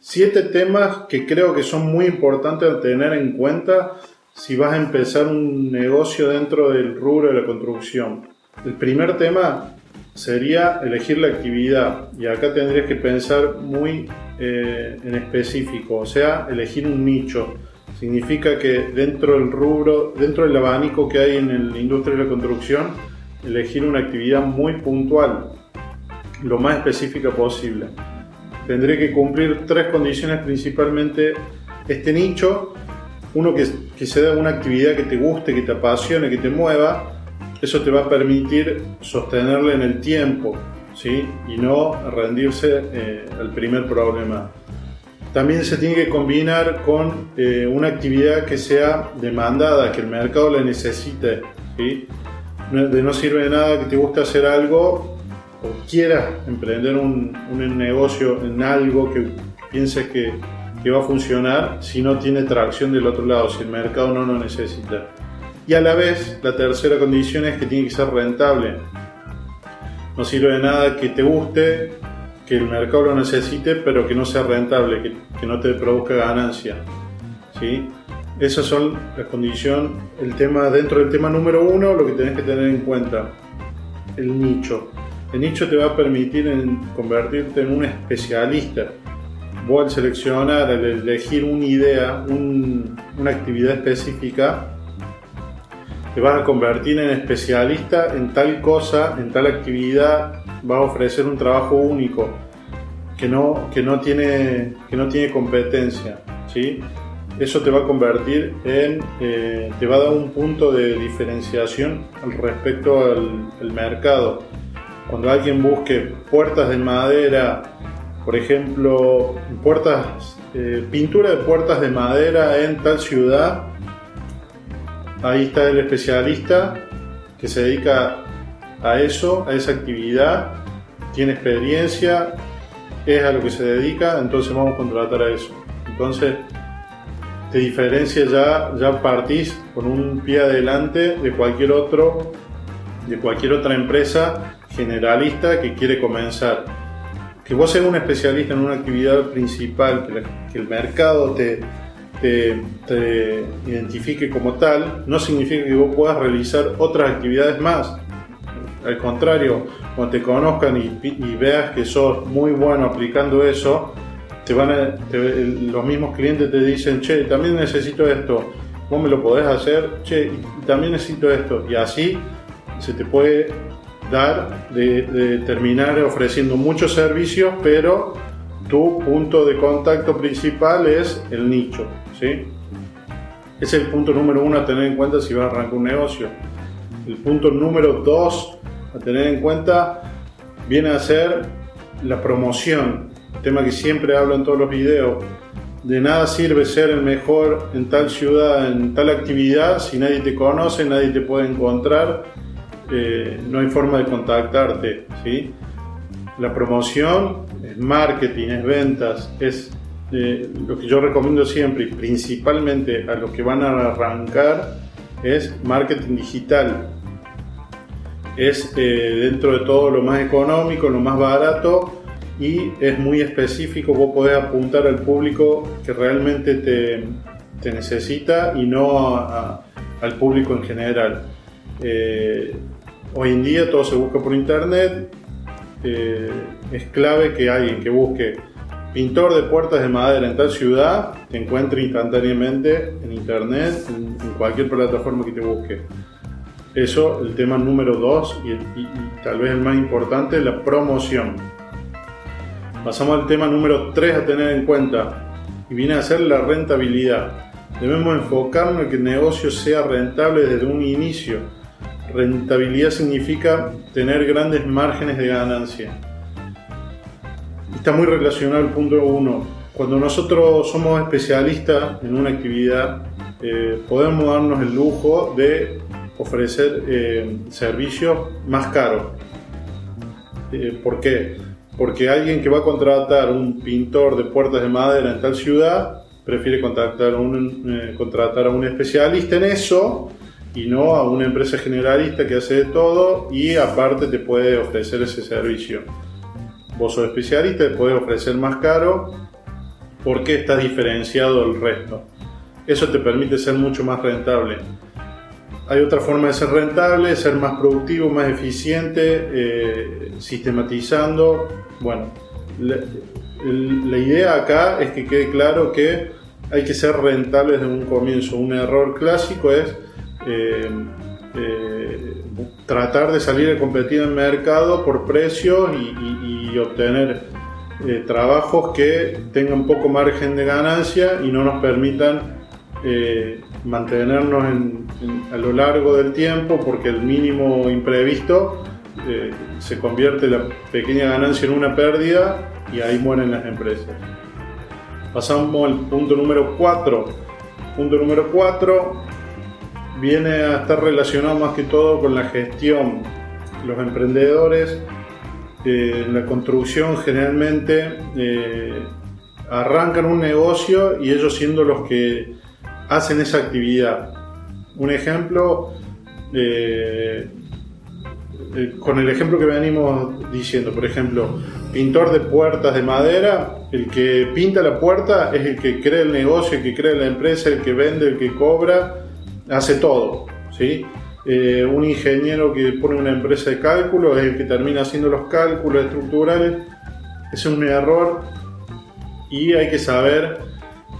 siete temas que creo que son muy importantes a tener en cuenta si vas a empezar un negocio dentro del rubro de la construcción. El primer tema sería elegir la actividad y acá tendrías que pensar muy eh, en específico, o sea, elegir un nicho. Significa que dentro del rubro, dentro del abanico que hay en la industria de la construcción, elegir una actividad muy puntual, lo más específica posible. Tendré que cumplir tres condiciones principalmente este nicho, uno que, se una actividad que te guste, que te apasione, que te mueva, eso te va a permitir sostenerle en el tiempo, ¿sí? Y no rendirse eh, al primer problema. También se tiene que combinar con eh, una actividad que sea demandada, que el mercado la necesite, ¿sí? De no sirve de nada que te guste hacer algo o quieras emprender un, un negocio en algo que pienses que, que va a funcionar si no tiene tracción del otro lado, si el mercado no lo necesita. Y a la vez, la tercera condición es que tiene que ser rentable. No sirve de nada que te guste, que el mercado lo necesite, pero que no sea rentable, que, no te produzca ganancia. ¿sí? Esas son las condiciones, el tema, dentro del tema número uno, lo que tenés que tener en cuenta, el nicho. El nicho te va a permitir convertirte en un especialista. Vos al seleccionar, al elegir una idea, una actividad específica, te vas a convertir en especialista en tal cosa, en tal actividad, vas a ofrecer un trabajo único que no, que no, tiene, que no tiene competencia. ¿sí? Eso te va a convertir en, eh, te va a dar un punto de diferenciación respecto al, mercado. Cuando alguien busque puertas de madera, por ejemplo, puertas, eh, pintura de puertas de madera en tal ciudad, Ahí está el especialista que se dedica a eso, a esa actividad, tiene experiencia, es a lo que se dedica, entonces vamos a contratar a eso. Entonces, te diferencia ya, ya partís con un pie adelante de cualquier otro, de cualquier otra empresa generalista que quiere comenzar. Que vos seas un especialista en una actividad principal, que, el mercado te, te, identifique como tal, no significa que vos puedas realizar otras actividades más. Al contrario, cuando te conozcan y, veas que sos muy bueno aplicando eso, te van los mismos clientes te dicen, che, también necesito esto, vos me lo podés hacer, che, también necesito esto. Y así se te puede dar de, de terminar ofreciendo muchos servicios, pero tu punto de contacto principal es el nicho. ¿sí? Ese es el punto número uno a tener en cuenta si vas a arrancar un negocio. El punto número dos a tener en cuenta viene a ser la promoción, tema que siempre hablo en todos los videos. De nada sirve ser el mejor en tal ciudad, en tal actividad, si nadie te conoce, nadie te puede encontrar, eh, no hay forma de contactarte. ¿sí? La promoción es marketing, es ventas, es lo que yo recomiendo siempre y principalmente a los que van a arrancar es marketing digital. Es eh, dentro de todo lo más económico, lo más barato y es muy específico. Vos podés apuntar al público que realmente te, te necesita y no al público en general. Eh, hoy en día todo se busca por internet. Eh, es clave que alguien que busque pintor de puertas de madera en tal ciudad, te encuentre instantáneamente en internet, en, cualquier plataforma que te busque. Eso, el tema número dos y, tal vez el más importante, la promoción. Pasamos al tema número tres a tener en cuenta y viene a ser la rentabilidad. Debemos enfocarnos en que el negocio sea rentable desde un inicio. Rentabilidad significa tener grandes márgenes de ganancia está muy relacionado al punto uno. Cuando nosotros somos especialistas en una actividad, eh, podemos darnos el lujo de ofrecer eh, servicios más caros. Eh, ¿Por qué? Porque alguien que va a contratar un pintor de puertas de madera en tal ciudad prefiere contratar a un especialista en eso y no a una empresa generalista que hace de todo y aparte te puede ofrecer ese servicio vos sos especialista, te podés ofrecer más caro por qué estás diferenciado del resto. Eso te permite ser mucho más rentable. Hay otra forma de ser rentable, ser más productivo, más eficiente, eh, sistematizando. Bueno, la, idea acá es que quede claro que hay que ser rentable desde un comienzo. Un error clásico es eh, eh, tratar de salir a competir en el mercado por precios y, obtener eh, trabajos que tengan poco margen de ganancia y no nos permitan mantenernos a lo largo del tiempo porque el mínimo imprevisto se convierte la pequeña ganancia en una pérdida y ahí mueren las empresas. Pasamos al punto número 4. Punto número 4 viene a estar relacionado más que todo con la gestión. Los emprendedores eh, la construcción generalmente eh, arrancan un negocio y ellos siendo los que hacen esa actividad. Un ejemplo, eh, con el ejemplo que venimos diciendo, por ejemplo, pintor de puertas de madera, el que pinta la puerta es el que crea el negocio, el que crea la empresa, el que vende, el que cobra, hace todo. ¿sí? Eh, un ingeniero que pone una empresa de cálculo es el que termina haciendo los cálculos estructurales. Es un error y hay que saber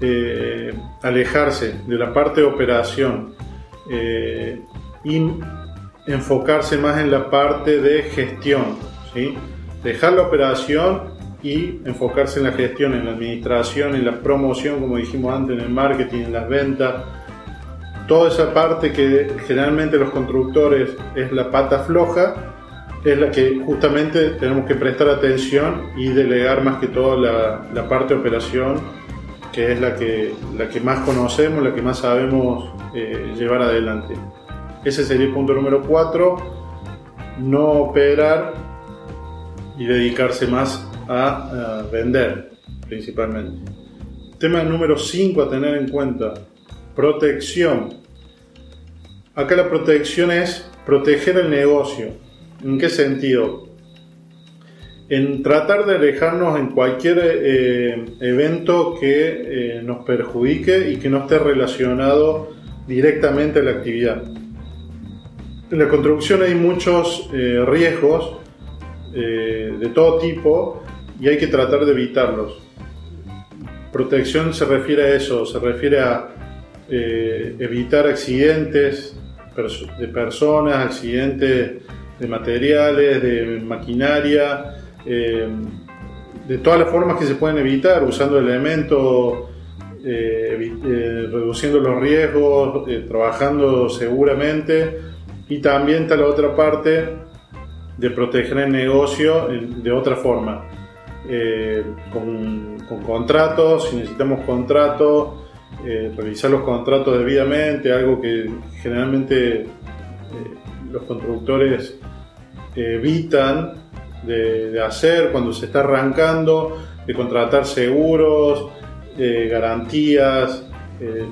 eh, alejarse de la parte de operación eh, y enfocarse más en la parte de gestión. ¿sí? dejar la operación y enfocarse en la gestión, en la administración, en la promoción, como dijimos antes, en el marketing, en las ventas. Toda esa parte que generalmente los constructores es la pata floja, es la que justamente tenemos que prestar atención y delegar más que todo la, parte de operación, que es la que, la que más conocemos, la que más sabemos eh, llevar adelante. Ese sería el punto número 4. No operar y dedicarse más a, vender principalmente. Tema número 5 a tener en cuenta, protección. Acá la protección es proteger el negocio. ¿En qué sentido? En tratar de alejarnos en cualquier eh, evento que eh, nos perjudique y que no esté relacionado directamente a la actividad. En la construcción hay muchos eh, riesgos de todo tipo y hay que tratar de evitarlos. Protección se refiere a eso, se refiere a eh, evitar accidentes de personas, accidentes de materiales, de maquinaria, eh, de todas las formas que se pueden evitar, usando elementos, reduciendo los riesgos, trabajando seguramente. Y también está la otra parte de proteger el negocio de otra forma. Eh, con, contratos, si necesitamos contratos, eh, revisar los contratos debidamente, algo que generalmente eh, los constructores evitan de, hacer cuando se está arrancando, de contratar seguros, garantías,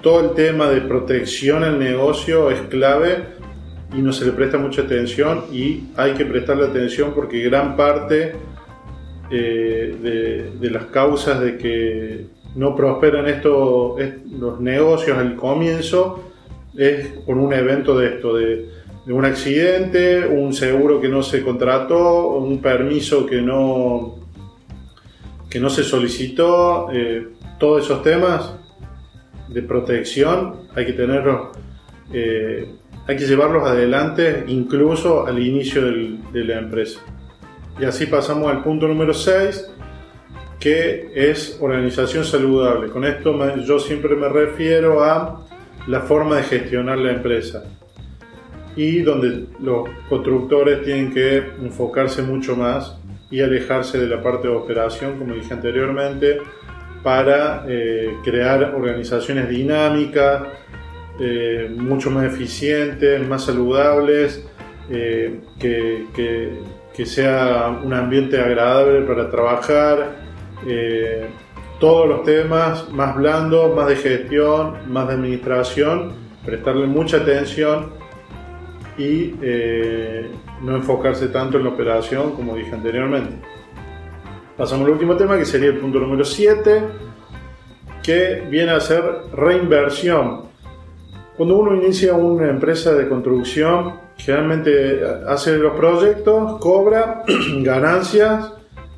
todo el tema de protección al negocio es clave y no se le presta mucha atención y hay que prestarle atención porque gran parte eh, de, las causas de que no prosperan estos los negocios al comienzo es por un evento de esto, de, un accidente, un seguro que no se contrató, un permiso que no, que no se solicitó, eh, todos esos temas de protección hay que tenerlos eh, hay que llevarlos adelante incluso al inicio de la empresa. Y así pasamos al punto número 6, que es organización saludable. Con esto yo siempre me refiero a la forma de gestionar la empresa y donde los constructores tienen que enfocarse mucho más y alejarse de la parte de operación, como dije anteriormente, para eh, crear organizaciones dinámicas, eh, mucho más eficientes, más saludables, eh, que, que, sea un ambiente agradable para trabajar, eh, todos los temas más blandos, más de gestión, más de administración, prestarle mucha atención y no enfocarse tanto en la operación como dije anteriormente. Pasamos al último tema que sería el punto número 7 que viene a ser reinversión. Cuando uno inicia una empresa de construcción, generalmente hace los proyectos, cobra ganancias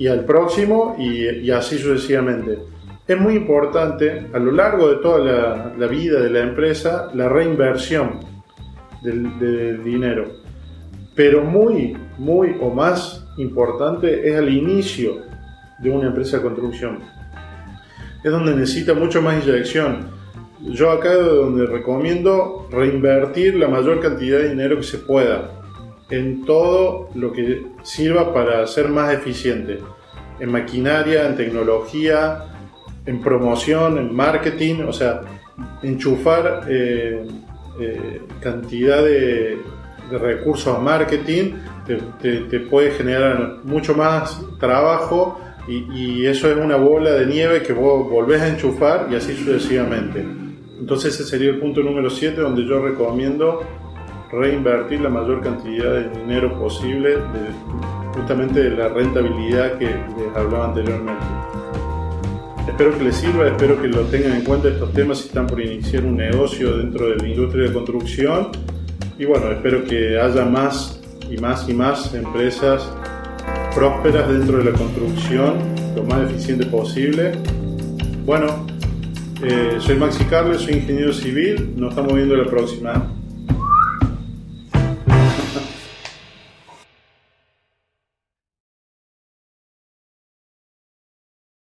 y al próximo y, así sucesivamente. Es muy importante a lo largo de toda la, vida de la empresa la reinversión del, dinero. Pero muy, muy o más importante es al inicio de una empresa de construcción. Es donde necesita mucho más inyección. Yo acá es donde recomiendo reinvertir la mayor cantidad de dinero que se pueda en todo lo que sirva para ser más eficiente, en maquinaria, en tecnología, en promoción, en marketing, o sea, enchufar eh, eh, cantidad de, recursos a marketing te, puede generar mucho más trabajo y, y, eso es una bola de nieve que vos volvés a enchufar y así sucesivamente. Entonces ese sería el punto número 7 donde yo recomiendo reinvertir la mayor cantidad de dinero posible justamente de la rentabilidad que les hablaba anteriormente. Espero que les sirva, espero que lo tengan en cuenta estos temas si están por iniciar un negocio dentro de la industria de construcción. Y bueno, espero que haya más y más y más empresas prósperas dentro de la construcción, lo más eficiente posible. Bueno, eh, soy Maxi Carles, soy ingeniero civil, nos estamos viendo la próxima.